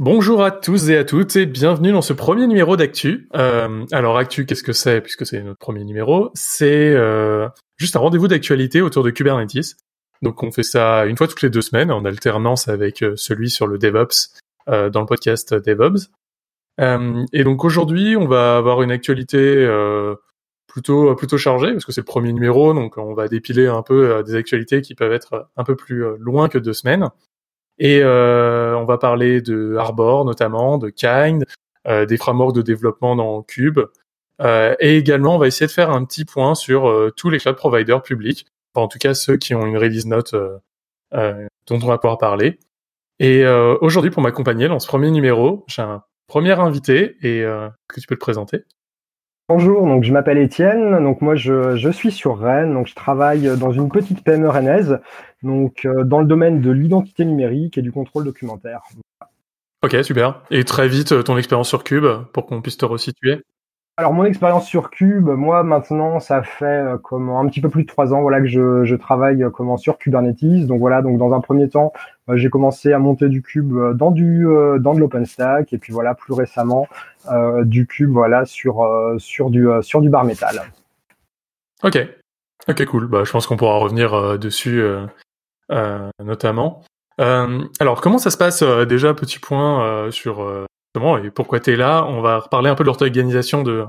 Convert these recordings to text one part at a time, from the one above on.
Bonjour à tous et à toutes et bienvenue dans ce premier numéro d'Actu. Euh, alors Actu, qu'est-ce que c'est puisque c'est notre premier numéro? C'est euh, juste un rendez-vous d'actualité autour de Kubernetes. Donc on fait ça une fois toutes les deux semaines en alternance avec euh, celui sur le DevOps dans le podcast DevOps. Et donc aujourd'hui, on va avoir une actualité plutôt plutôt chargée parce que c'est le premier numéro, donc on va dépiler un peu des actualités qui peuvent être un peu plus loin que deux semaines. Et euh, on va parler de Arbor notamment, de Kind, euh, des frameworks de développement dans Cube. Euh, et également, on va essayer de faire un petit point sur tous les cloud providers publics, en tout cas ceux qui ont une release note dont on va pouvoir parler. Et aujourd'hui, pour m'accompagner dans ce premier numéro, j'ai un premier invité et que tu peux te présenter? Bonjour, donc je m'appelle Étienne, donc moi je, je, suis sur Rennes, donc je travaille dans une petite PME rennaise, donc euh, dans le domaine de l'identité numérique et du contrôle documentaire. Ok, super. Et très vite, euh, ton expérience sur Cube, pour qu'on puisse te resituer alors mon expérience sur Cube, moi maintenant, ça fait euh, comme un petit peu plus de trois ans, voilà que je, je travaille comment sur Kubernetes. Donc voilà, donc dans un premier temps, j'ai commencé à monter du Cube dans du dans de l'OpenStack et puis voilà plus récemment du Cube voilà sur sur du sur du bar métal. Ok, ok cool. Bah je pense qu'on pourra revenir dessus notamment. alors comment ça se passe déjà petit point sur et pourquoi tu es là? On va reparler un peu de l'organisation de,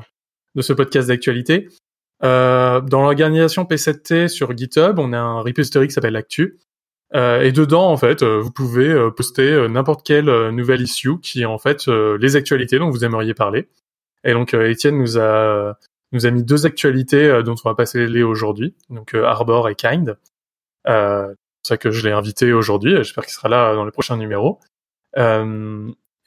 de ce podcast d'actualité. Euh, dans l'organisation P7T sur GitHub, on a un repository qui s'appelle Actu. Euh, et dedans, en fait, euh, vous pouvez euh, poster euh, n'importe quelle nouvelle issue qui est en fait les actualités dont vous aimeriez parler. Et donc, Étienne nous a nous a mis deux actualités dont on va passer les aujourd'hui, donc Arbor et Kind. c'est pour ça que je l'ai invité aujourd'hui. J'espère qu'il sera là dans les prochains numéros.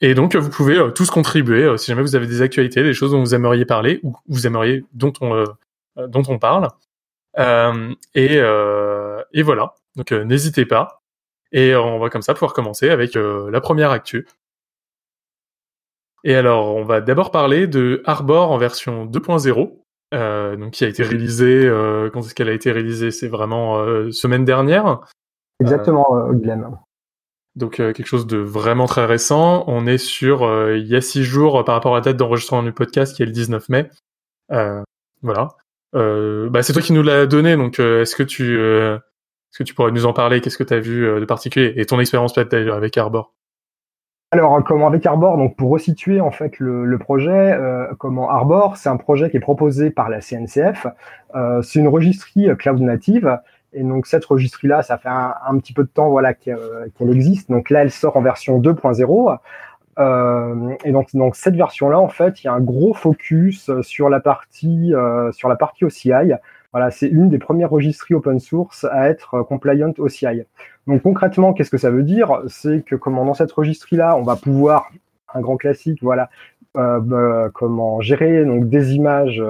Et donc, vous pouvez euh, tous contribuer euh, si jamais vous avez des actualités, des choses dont vous aimeriez parler ou vous aimeriez dont on euh, dont on parle. et, et voilà. Donc, n'hésitez pas. Et on va comme ça pouvoir commencer avec la première actu. Et alors, on va d'abord parler de Arbor en version 2.0, donc qui a été réalisé. quand est-ce qu'elle a été réalisée? C'est vraiment semaine dernière. Exactement, Guilhem. Donc euh, quelque chose de vraiment très récent. On est sur euh, il y a six jours par rapport à la date d'enregistrement du podcast qui est le 19 mai. Euh, voilà. bah, c'est toi qui nous l'as donné, donc est-ce que tu est-ce que tu pourrais nous en parler? Qu'est-ce que tu as vu de particulier? Et ton expérience peut-être avec Arbor? Alors, comment avec Arbor, donc pour resituer en fait le, projet, euh, comment Arbor, c'est un projet qui est proposé par la CNCF. Euh, c'est une registrie cloud native et donc cette registrie-là, ça fait un, petit peu de temps voilà qu'elle existe. Donc là, elle sort en version 2.0. Euh, et donc, donc cette version-là, en fait, il y a un gros focus sur la partie euh, sur la partie OCI. C'est une des premières registries open source à être compliant OCI. Donc concrètement, qu'est-ce que ça veut dire? C'est que comment dans cette registrie-là, on va pouvoir un grand classique, voilà, euh, bah, comment gérer donc des images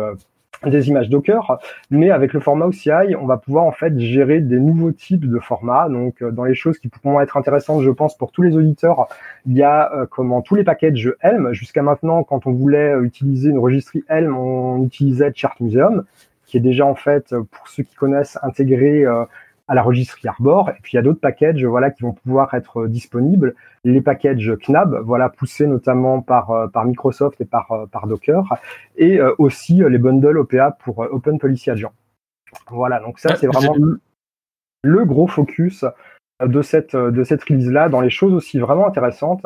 Docker, mais avec le format OCI, on va pouvoir en fait gérer des nouveaux types de formats. Donc, euh, dans les choses qui pourront être intéressantes, je pense, pour tous les auditeurs, il y a euh, comment tous les packages Helm. Jusqu'à maintenant, quand on voulait euh, utiliser une registrie Helm, on utilisait Chart Museum, qui est déjà en fait, pour ceux qui connaissent, intégré à la registrie Arbor. Et puis il y a d'autres packages voilà, qui vont pouvoir être disponibles. Les packages KNAB, voilà, poussés notamment par, euh, par Microsoft et par, euh, par Docker. Et euh, aussi les bundles OPA pour Open Policy Agent. Voilà, donc ça, c'est vraiment le gros focus de cette, de cette release-là. Dans les choses aussi vraiment intéressantes,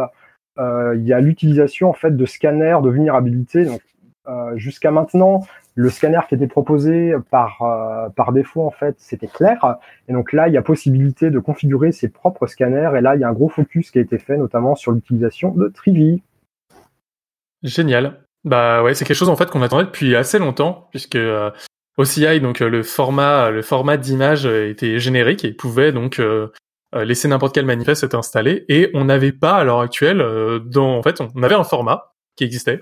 il y a l'utilisation en fait de scanners de vulnérabilité. Donc, jusqu'à maintenant, le scanner qui était proposé par, euh, par défaut, en fait, c'était clair. Et donc là, il y a possibilité de configurer ses propres scanners. Et là, il y a un gros focus qui a été fait, notamment sur l'utilisation de Trivi. Génial. Bah ouais, c'est quelque chose en fait qu'on attendait depuis assez longtemps, puisque euh, OCI, donc euh, le format, le format d'image était générique et pouvait donc laisser n'importe quel manifeste être installé. Et on n'avait pas à l'heure actuelle, dans, en fait, on avait un format qui existait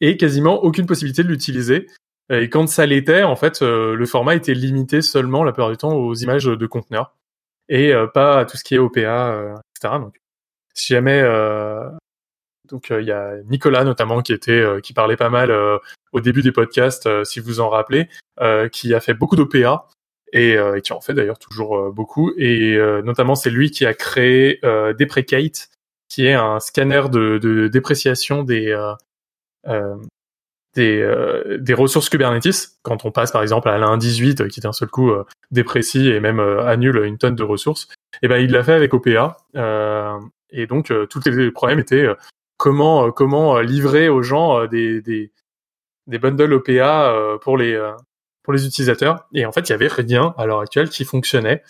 et quasiment aucune possibilité de l'utiliser et quand ça l'était, en fait, euh, le format était limité seulement la plupart du temps aux images de conteneurs et euh, pas à tout ce qui est OPA, euh, etc. Donc, si jamais, donc il y a Nicolas notamment qui était, qui parlait pas mal au début des podcasts, si vous en rappelez, qui a fait beaucoup d'OPA et, et, qui en fait d'ailleurs toujours beaucoup. Et notamment, c'est lui qui a créé Deprecate, qui est un scanner de, de dépréciation des des, des ressources Kubernetes. Quand on passe par exemple à l'un 18 qui d'un seul coup déprécie et même annule une tonne de ressources, et eh ben il l'a fait avec OPA. et donc tous les problèmes étaient comment comment livrer aux gens des, bundles OPA pour les pour les utilisateurs. Et en fait, il y avait rien à l'heure actuelle qui fonctionnait.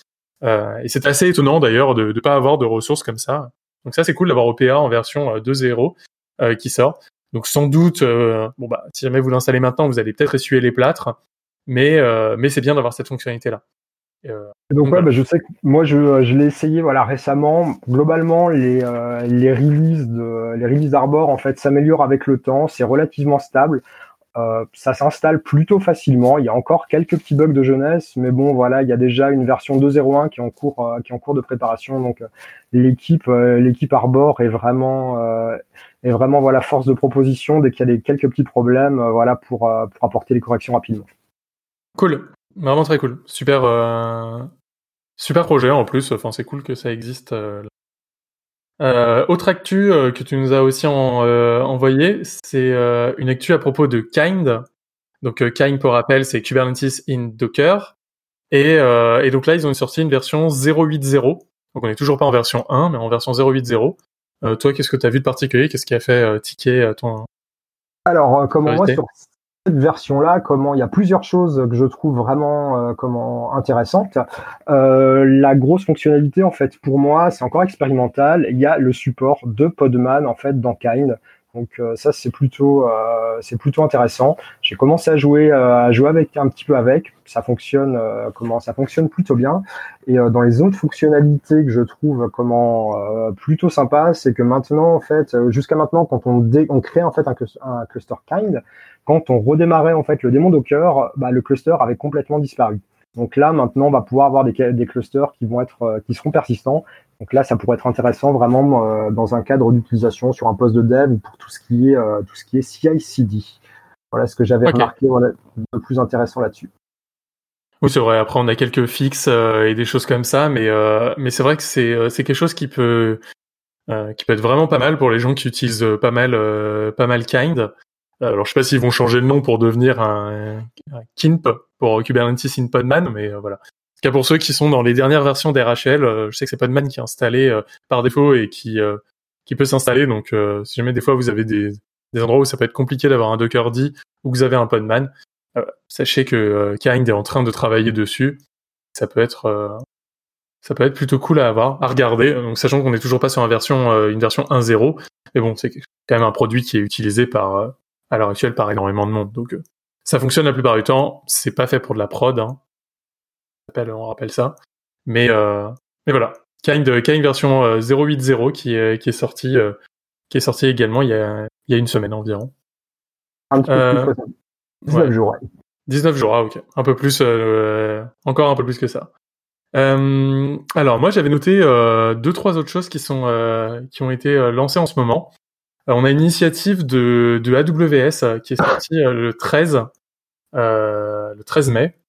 Euh, et c'est assez étonnant d'ailleurs de ne pas avoir de ressources comme ça. Donc ça, c'est cool d'avoir OPA en version 2.0 euh, euh, qui sort. Donc sans doute, bon bah, si jamais vous l'installez maintenant, vous allez peut-être essuyer les plâtres, mais mais c'est bien d'avoir cette fonctionnalité là. donc, ouais, bah, je sais que moi je, je l'ai essayé voilà récemment. Globalement, les les releases de les releases d'Arbor en fait s'améliorent avec le temps. C'est relativement stable. Euh, ça s'installe plutôt facilement. Il y a encore quelques petits bugs de jeunesse, mais bon, voilà, il y a déjà une version 2.01 qui est en cours, euh, qui est en cours de préparation. Donc, euh, l'équipe, l'équipe Arbor est vraiment, est vraiment voilà force de proposition dès qu'il y a des quelques petits problèmes, voilà pour pour apporter les corrections rapidement. Cool, vraiment très cool, super. Super projet en plus, enfin c'est cool que ça existe euh, autre actu euh, que tu nous as aussi euh, envoyé, c'est une actu à propos de Kind. Donc Kind, pour rappel, c'est Kubernetes in Docker. Et, et, donc là, ils ont sorti une version 0.8.0. Donc on n'est toujours pas en version 1, mais en version 0.8.0. toi, qu'est-ce que tu as vu de particulier? Qu'est-ce qui a fait ticker ton... Alors, comment moi, sur cette version-là, comment il y a plusieurs choses que je trouve vraiment euh, comment intéressantes. Euh, la grosse fonctionnalité, en fait, pour moi, c'est encore expérimental. Il y a le support de Podman en fait dans Kind. Donc euh, ça c'est plutôt euh, c'est plutôt intéressant. J'ai commencé à jouer euh, à jouer avec un petit peu avec, ça fonctionne comment ça fonctionne plutôt bien. Et dans les autres fonctionnalités que je trouve comment plutôt sympa, c'est que maintenant en fait jusqu'à maintenant quand on dé on crée en fait un, cluster kind, quand on redémarrait en fait le démon Docker, bah, le cluster avait complètement disparu. Donc là, maintenant, on va pouvoir avoir des, des clusters qui vont être, qui seront persistants donc là, ça pourrait être intéressant vraiment euh, dans un cadre d'utilisation sur un poste de dev pour tout ce qui est euh, tout ce qui est CI/CD. Voilà ce que j'avais remarqué voilà, de plus intéressant là-dessus. Oui, c'est vrai. Après, on a quelques fixes euh, et des choses comme ça, mais mais c'est vrai que c'est c'est quelque chose qui peut qui peut être vraiment pas mal pour les gens qui utilisent pas mal pas mal Kind. Alors, je sais pas s'ils vont changer le nom pour devenir un, un pour Kubernetes in Podman, mais voilà cas pour ceux qui sont dans les dernières versions d'RHL, euh, je sais que c'est Podman qui est installé euh, par défaut et qui euh, qui peut s'installer. Donc si jamais des fois vous avez des, des endroits où ça peut être compliqué d'avoir un Docker D ou que vous avez un Podman, sachez que Kind est en train de travailler dessus. Ça peut être ça peut être plutôt cool à avoir, à regarder. Donc sachant qu'on n'est toujours pas sur une version une version 1.0, mais bon, c'est quand même un produit qui est utilisé par à l'heure actuelle par énormément de monde. Donc ça fonctionne la plupart du temps. C'est pas fait pour de la prod. Hein on rappelle ça. Mais, euh, mais voilà, Kind, Kind version 0.8.0 euh, qui est, qui est sorti, euh, qui est sorti également il y a, il y a une semaine environ. Un petit peu plus 19 jours. 19 jours, ah ok. Un peu plus, encore un peu plus que ça. alors moi j'avais noté deux trois autres choses qui sont qui ont été lancées en ce moment. On a une initiative de, AWS qui est sortie le 13 le 13 mai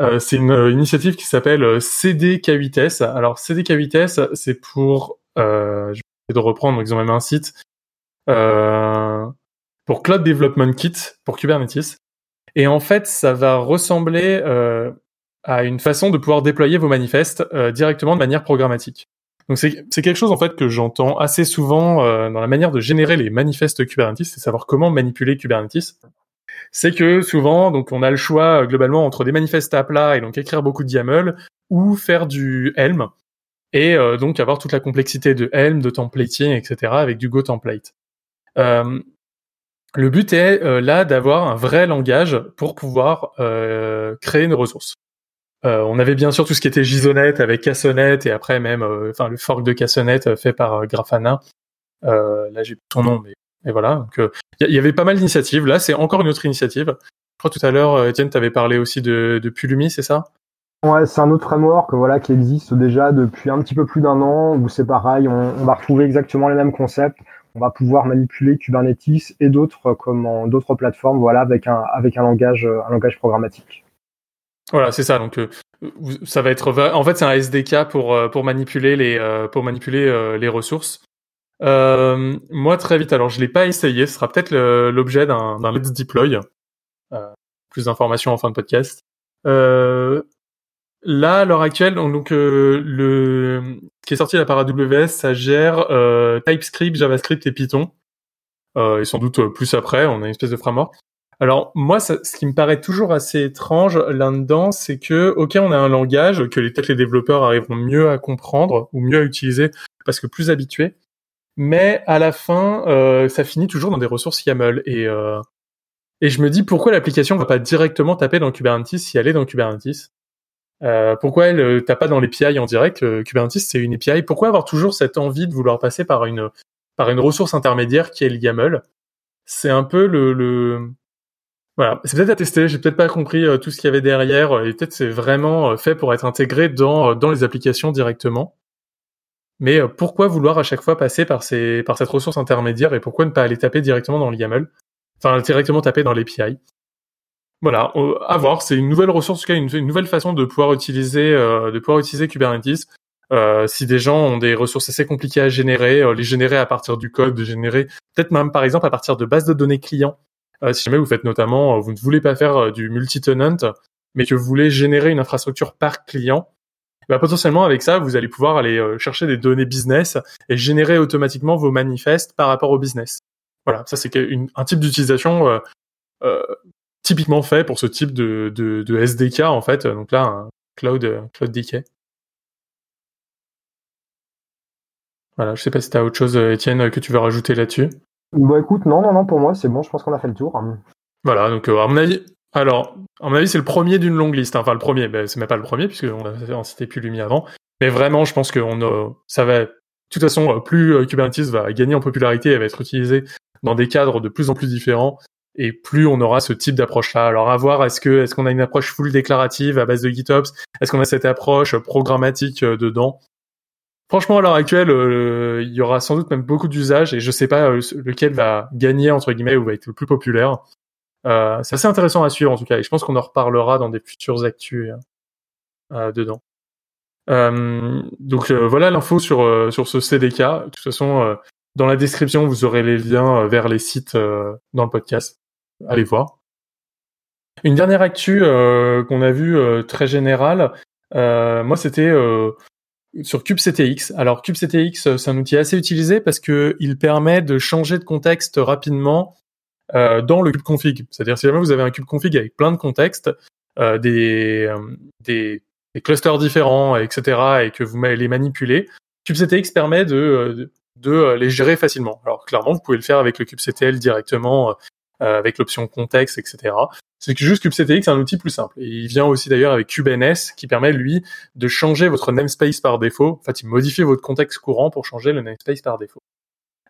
euh, c'est une euh, initiative qui s'appelle euh, CDK8S. Alors CDK8S, c'est pour, euh, je vais de reprendre, ils ont même un site euh, pour Cloud Development Kit pour Kubernetes. Et en fait, ça va ressembler euh, à une façon de pouvoir déployer vos manifestes directement de manière programmatique. Donc c'est quelque chose en fait que j'entends assez souvent dans la manière de générer les manifestes Kubernetes, c'est savoir comment manipuler Kubernetes c'est que souvent, donc, on a le choix euh, globalement entre des manifestes à plat et donc écrire beaucoup de YAML ou faire du Helm et euh, donc avoir toute la complexité de Helm, de templating, etc. avec du Go template. Euh, le but est là d'avoir un vrai langage pour pouvoir créer une ressource. On avait bien sûr tout ce qui était JSONet avec Cassonnet et après même, enfin le fork de Cassonnet fait par Grafana. là j'ai ton nom, mais et voilà. Donc, il euh, y, avait pas mal d'initiatives. Là, c'est encore une autre initiative. Je crois tout à l'heure, euh, Étienne, tu avais parlé aussi de, de Pulumi, c'est ça? Ouais, c'est un autre framework voilà, qui existe déjà depuis un petit peu plus d'un an, où c'est pareil, on, va retrouver exactement les mêmes concepts. On va pouvoir manipuler Kubernetes et d'autres comme d'autres plateformes, voilà, avec un avec un langage un langage programmatique. Voilà, c'est ça. Donc euh, ça va être en fait c'est un SDK pour pour manipuler les pour manipuler les ressources. moi, très vite. Alors, je l'ai pas essayé. Ce sera peut-être l'objet d'un Let's Deploy. plus d'informations en fin de podcast. Là, à l'heure actuelle, donc euh, le qui est sorti là par AWS, ça gère euh, TypeScript, JavaScript et Python. Euh, et sans doute plus après, on a une espèce de framework. Alors moi, ce qui me paraît toujours assez étrange là-dedans, c'est que ok, on a un langage que peut-être les développeurs arriveront mieux à comprendre ou mieux à utiliser parce que plus habitués, mais à la fin, euh, ça finit toujours dans des ressources YAML. Et euh, et je me dis pourquoi l'application va pas directement taper dans Kubernetes si elle est dans Kubernetes? Euh, pourquoi elle tape pas dans l'API en direct? Kubernetes c'est une API. Pourquoi avoir toujours cette envie de vouloir passer par une par une ressource intermédiaire qui est le YAML? C'est un peu le, le... voilà. C'est peut-être à tester. J'ai peut-être pas compris tout ce qu'il y avait derrière et peut-être c'est vraiment fait pour être intégré dans dans les applications directement. Mais pourquoi vouloir à chaque fois passer par ces par cette ressource intermédiaire et pourquoi ne pas aller taper directement dans le YAML Enfin directement taper dans l'API voilà, à voir. C'est une nouvelle ressource, en tout cas une, nouvelle façon de pouvoir utiliser, euh, de pouvoir utiliser Kubernetes. Euh, si des gens ont des ressources assez compliquées à générer, euh, les générer à partir du code, de générer peut-être même par exemple à partir de bases de données clients. Si jamais vous faites notamment, vous ne voulez pas faire du multi-tenant, mais que vous voulez générer une infrastructure par client, bah, potentiellement avec ça, vous allez pouvoir aller chercher des données business et générer automatiquement vos manifestes par rapport au business. Voilà, ça c'est un type d'utilisation euh, typiquement fait pour ce type de, de, de, SDK en fait. Donc là, un cloud, cloud DK. Voilà, je sais pas si tu as autre chose, Étienne, que tu veux rajouter là-dessus. Bah écoute, non, non, non, pour moi c'est bon, je pense qu'on a fait le tour. Voilà, donc euh, à mon avis, alors, à mon avis, c'est le premier d'une longue liste. Hein. Enfin, le premier, ben, c'est même pas le premier, puisqu'on a cité plus Lumi avant. Mais vraiment, je pense que on ça va, de toute façon, plus euh, Kubernetes va gagner en popularité, elle va être utilisée dans des cadres de plus en plus différents et plus on aura ce type d'approche-là. Alors à voir, est-ce que est-ce qu'on a une approche full déclarative à base de GitOps? Est-ce qu'on a cette approche programmatique euh, dedans? Franchement, à l'heure actuelle, euh, il y aura sans doute même beaucoup d'usages et je sais pas euh, lequel va gagner entre guillemets ou va être le plus populaire. Euh, c'est assez intéressant à suivre en tout cas et je pense qu'on en reparlera dans des futures actus dedans. donc voilà l'info sur sur ce CDK. De toute façon, dans la description, vous aurez les liens vers les sites dans le podcast allez voir. Une dernière actu euh, qu'on a vue euh, très générale, euh, moi c'était sur kubectx. Alors kubectx, c'est un outil assez utilisé parce que il permet de changer de contexte rapidement dans le kubeconsfig. C'est-à-dire si jamais vous avez un kubeconsfig avec plein de contextes, des, des, clusters différents, etc., et que vous les manipulez, kubectx permet de, de, les gérer facilement. Alors clairement, vous pouvez le faire avec le kubectl directement euh, avec l'option contexte, etc. C'est juste kubectx c'est un outil plus simple. Et il vient aussi d'ailleurs avec kubens qui permet lui de changer votre namespace par défaut. En fait, il modifie votre contexte courant pour changer le namespace par défaut.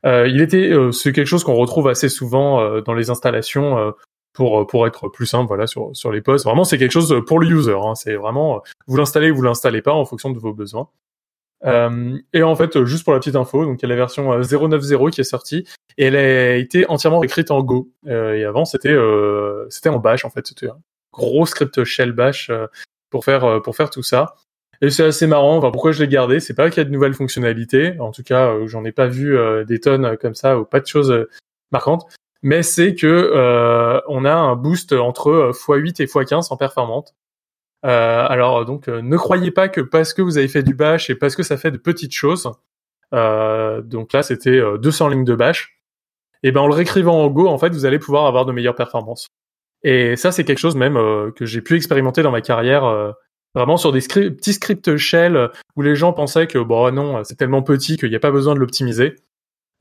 Euh, il était, euh, c'est quelque chose qu'on retrouve assez souvent euh, dans les installations euh, pour pour être plus simple, voilà, sur sur les postes. Vraiment, c'est quelque chose pour le user. Hein. C'est vraiment vous l'installez ou vous l'installez pas en fonction de vos besoins. Euh, et en fait, juste pour la petite info, donc il y a la version 0.9.0 qui est sortie et elle a été entièrement écrite en Go. Euh, et avant, c'était euh, c'était en Bash en fait. C'était un gros script shell Bash euh, pour faire euh, pour faire tout ça. Et c'est assez marrant. Enfin, pourquoi je l'ai gardé? C'est pas qu'il y a de nouvelles fonctionnalités. En tout cas, j'en ai pas vu des tonnes comme ça ou pas de choses marquantes. Mais c'est que on a un boost entre x8 et x15 en performance. Euh, alors donc ne croyez pas que parce que vous avez fait du bash et parce que ça fait de petites choses, euh, donc là c'était 200 lignes de bash, et ben en le réécrivant en Go, en fait, vous allez pouvoir avoir de meilleures performances. Et ça, c'est quelque chose même euh, que j'ai pu expérimenter dans ma carrière, euh, vraiment sur des petits scripts shell où les gens pensaient que bon non, c'est tellement petit qu'il n'y a pas besoin de l'optimiser.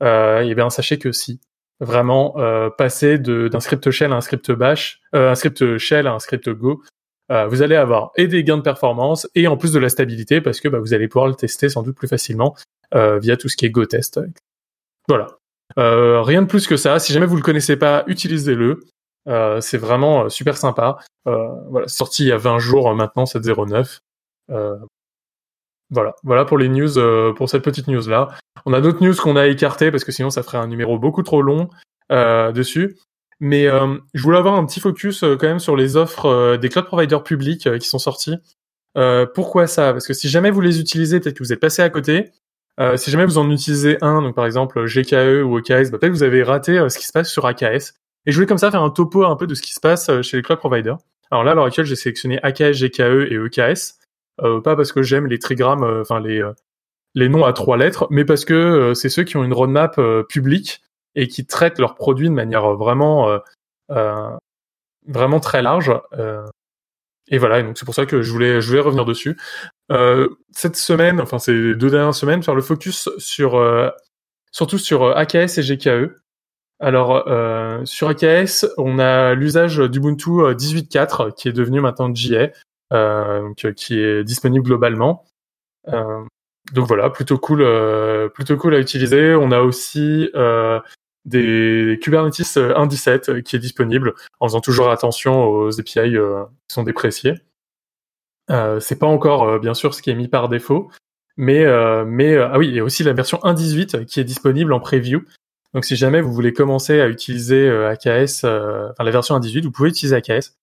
Euh, et bien sachez que si, vraiment euh, passer d'un script shell à un script bash, un script shell à un script Go, vous allez avoir et des gains de performance et en plus de la stabilité parce que bah, vous allez pouvoir le tester sans doute plus facilement via tout ce qui est Go test. Voilà. Euh, rien de plus que ça. Si jamais vous le connaissez pas, utilisez-le. Euh, c'est vraiment euh, super sympa. voilà, sorti il y a 20 jours maintenant, cette 09. voilà, voilà pour les news, pour cette petite news là. On a d'autres news qu'on a écartées parce que sinon ça ferait un numéro beaucoup trop long dessus. Mais je voulais avoir un petit focus quand même sur les offres des cloud providers publics qui sont sortis. pourquoi ça? Parce que si jamais vous les utilisez, peut-être que vous êtes passé à côté. si jamais vous en utilisez un, donc par exemple GKE ou OKS, bah, peut-être que vous avez raté ce qui se passe sur AKS. Et je voulais comme ça faire un topo un peu de ce qui se passe chez les cloud providers. Alors là, à l'heure actuelle, j'ai sélectionné AKS, GKE et EKS. pas parce que j'aime les trigrammes, enfin les les noms à trois lettres, mais parce que c'est ceux qui ont une roadmap publique et qui traitent leurs produits de manière vraiment vraiment très large. et voilà, donc c'est pour ça que je voulais, je voulais revenir dessus. Euh, cette semaine, enfin ces deux dernières semaines, faire le focus sur euh, surtout sur AKS et GKE. Alors euh, sur AKS, on a l'usage d'Ubuntu 18.4 qui est devenu maintenant JA, donc qui est disponible globalement. donc voilà, plutôt cool, plutôt cool à utiliser. On a aussi des Kubernetes 1.17 qui est disponible en faisant toujours attention aux API qui sont dépréciés. Euh, c'est pas encore euh, bien sûr ce qui est mis par défaut, mais euh, mais ah oui, il y a aussi la version 1.18 qui est disponible en preview. Donc si jamais vous voulez commencer à utiliser AKS, enfin la version 1.18, vous pouvez utiliser AKS.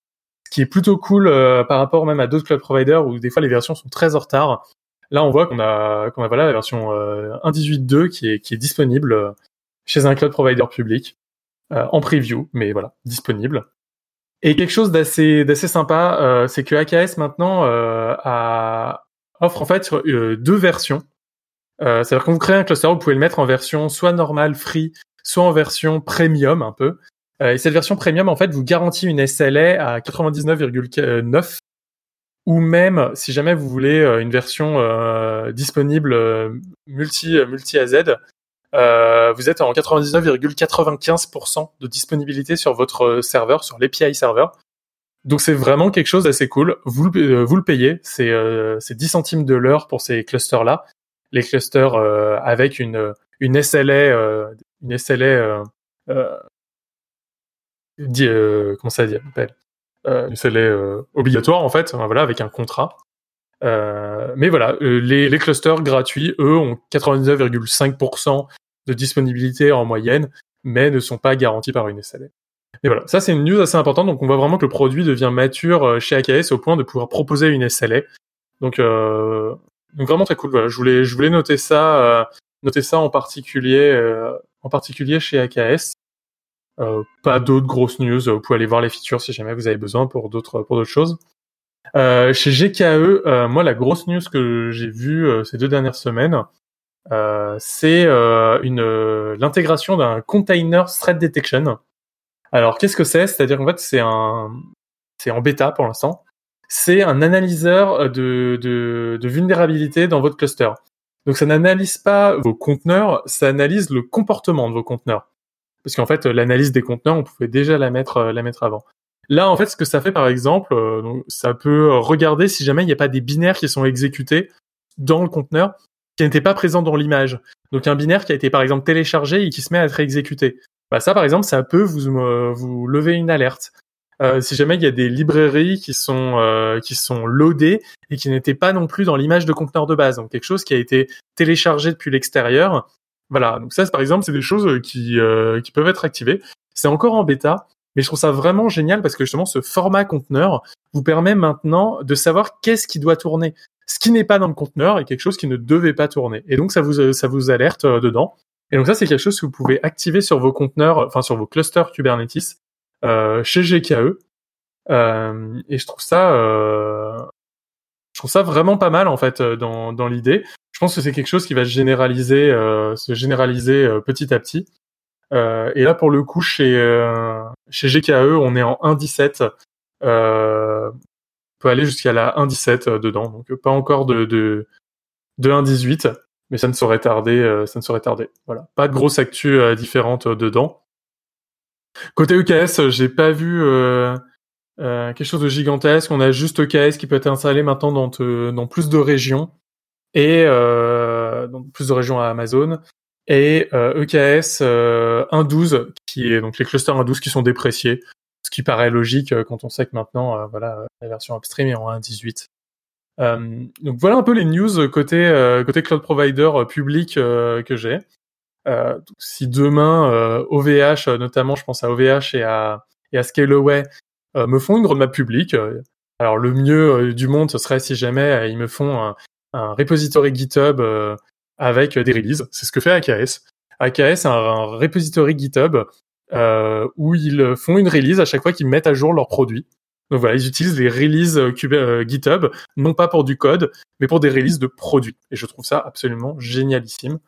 Ce qui est plutôt cool par rapport même à d'autres cloud providers où des fois les versions sont très en retard. Là, on voit qu'on a qu'on a voilà la version 1.18.2 qui est qui est disponible chez un cloud provider public en preview, mais voilà disponible. Et quelque chose d'assez d'assez sympa, euh, c'est que AKS maintenant euh, a, offre en fait euh, deux versions. Euh, C'est-à-dire quand vous créez un cluster, vous pouvez le mettre en version soit normale, free, soit en version premium un peu. Euh, et cette version premium, en fait, vous garantit une SLA à 99,9 ou même si jamais vous voulez une version disponible multi multi AZ, euh, vous êtes en 99,95% de disponibilité sur votre serveur, sur l'API serveur. Donc c'est vraiment quelque chose d'assez cool. Vous, euh, vous le payez, c'est euh, 10 centimes de l'heure pour ces clusters-là. Les clusters euh, avec une, une SLA, une SLA, comment ça dit, une SLA obligatoire en fait, voilà, avec un contrat. mais voilà, les, les clusters gratuits, eux, ont 99,5% de disponibilité en moyenne, mais ne sont pas garantis par une SLA. Et voilà, ça c'est une news assez importante, donc on voit vraiment que le produit devient mature euh, chez AKS au point de pouvoir proposer une SLA. Donc, euh, donc vraiment très cool. Voilà, je voulais, je voulais noter ça, euh, noter ça en particulier, euh, en particulier chez AKS. Pas d'autres grosses news. Vous pouvez aller voir les features si jamais vous avez besoin pour d'autres pour d'autres choses. chez GKE, moi la grosse news que j'ai vue ces deux dernières semaines, c'est euh, une euh, l'intégration d'un container threat detection. Alors qu'est-ce que c'est? C'est-à-dire en fait c'est un c'est en bêta pour l'instant. C'est un analyseur de, de, de vulnérabilité dans votre cluster. Donc ça n'analyse pas vos conteneurs, ça analyse le comportement de vos conteneurs. Parce qu'en fait, l'analyse des conteneurs, on pouvait déjà la mettre, la mettre avant. Là, en fait, ce que ça fait, par exemple, ça peut regarder si jamais il n'y a pas des binaires qui sont exécutés dans le conteneur qui n'était pas présent dans l'image. Donc un binaire qui a été par exemple téléchargé et qui se met à être exécuté. Bah ça par exemple ça peut vous euh, vous lever une alerte. Euh, si jamais il y a des librairies qui sont euh, qui sont loadées et qui n'étaient pas non plus dans l'image de conteneur de base, donc quelque chose qui a été téléchargé depuis l'extérieur. Voilà, donc ça par exemple c'est des choses qui qui peuvent être activées. C'est encore en bêta, mais je trouve ça vraiment génial parce que justement ce format conteneur vous permet maintenant de savoir qu'est-ce qui doit tourner ce qui n'est pas dans le conteneur est quelque chose qui ne devait pas tourner. Et donc ça vous euh, ça vous alerte euh, dedans. Et donc ça c'est quelque chose que vous pouvez activer sur vos conteneurs, enfin sur vos clusters Kubernetes euh, chez GKE. Euh, et je trouve ça euh, je trouve ça vraiment pas mal en fait dans dans l'idée. Je pense que c'est quelque chose qui va se généraliser se généraliser petit à petit. et là pour le coup chez chez GKE on est en 1.17 peut aller jusqu'à la 1.17 euh, dedans, donc pas encore de, de, de 1.18, mais ça ne saurait tarder, euh, ça ne saurait tarder. Voilà, pas de grosse actu euh, différente dedans. Côté EKS, j'ai pas vu quelque chose de gigantesque. On a juste EKS qui peut être installé maintenant dans, dans plus de régions et dans plus de régions à Amazon et EKS 1.12 qui est donc les clusters 1.12 qui sont dépréciés ce qui paraît logique euh, quand on sait que maintenant, euh, voilà, la version upstream est en 1.18. Euh, donc voilà un peu les news côté côté cloud provider public que j'ai. si demain OVH, notamment, je pense à OVH et à et à Scaleway, me font une roadmap publique, alors le mieux du monde, ce serait si jamais ils me font un, un repository GitHub avec des releases. C'est ce que fait AKS. AKS a un, repository GitHub euh, où ils font une release à chaque fois qu'ils mettent à jour leurs produits. Donc voilà, ils utilisent les releases GitHub, non pas pour du code, mais pour des releases de produits. Et je trouve ça absolument génialissime.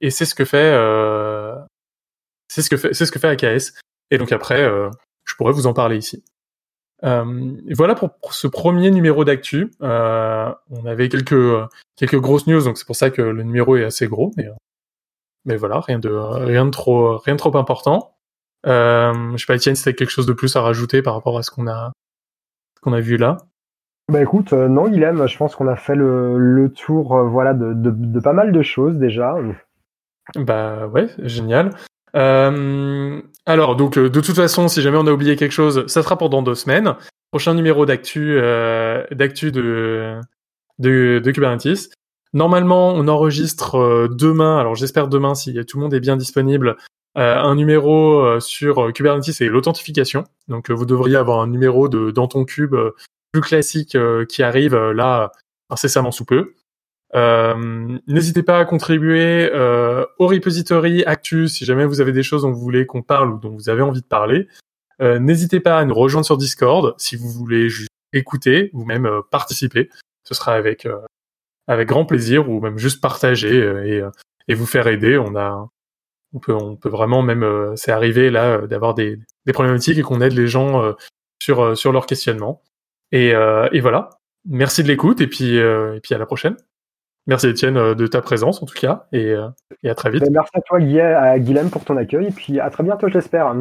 et c'est ce que fait, c'est ce que fait, c'est ce que fait AKS. Et donc après, je pourrais vous en parler ici. Euh, voilà pour, ce premier numéro d'actu. Euh, on avait quelques quelques grosses news, donc c'est pour ça que le numéro est assez gros. Mais voilà, rien de rien de trop rien de trop important. Euh, je sais pas, Étienne, si t'as quelque chose de plus à rajouter par rapport à ce qu'on a qu'on a vu là. Bah écoute, euh, non, Guilhem, je pense qu'on a fait le, le tour, euh, voilà, de, de, de, pas mal de choses déjà. Bah ouais, génial. Euh, alors, donc, euh, de toute façon, si jamais on a oublié quelque chose, ça sera pendant deux semaines. Prochain numéro d'actu, euh, d'actu de, de, de, Kubernetes. Normalement, on enregistre euh, demain. Alors, j'espère demain, si tout le monde est bien disponible, un numéro sur Kubernetes et l'authentification. Donc, vous devriez avoir un numéro de dans ton cube plus classique qui arrive là incessamment sous peu. Euh, n'hésitez pas à contribuer euh, au repository Actu si jamais vous avez des choses dont vous voulez qu'on parle ou dont vous avez envie de parler. Euh, n'hésitez pas à nous rejoindre sur Discord si vous voulez juste écouter ou même participer. Ce sera avec avec grand plaisir ou même juste partager et, et vous faire aider. On a on peut on peut vraiment même c'est arrivé là d'avoir des, des problématiques et qu'on aide les gens sur sur leur questionnement. Et, et voilà. Merci de l'écoute et puis et puis à la prochaine. Merci Étienne euh, de ta présence en tout cas et, euh, et à très vite. Ben, merci à toi Guillaume pour ton accueil et puis à très bientôt j'espère.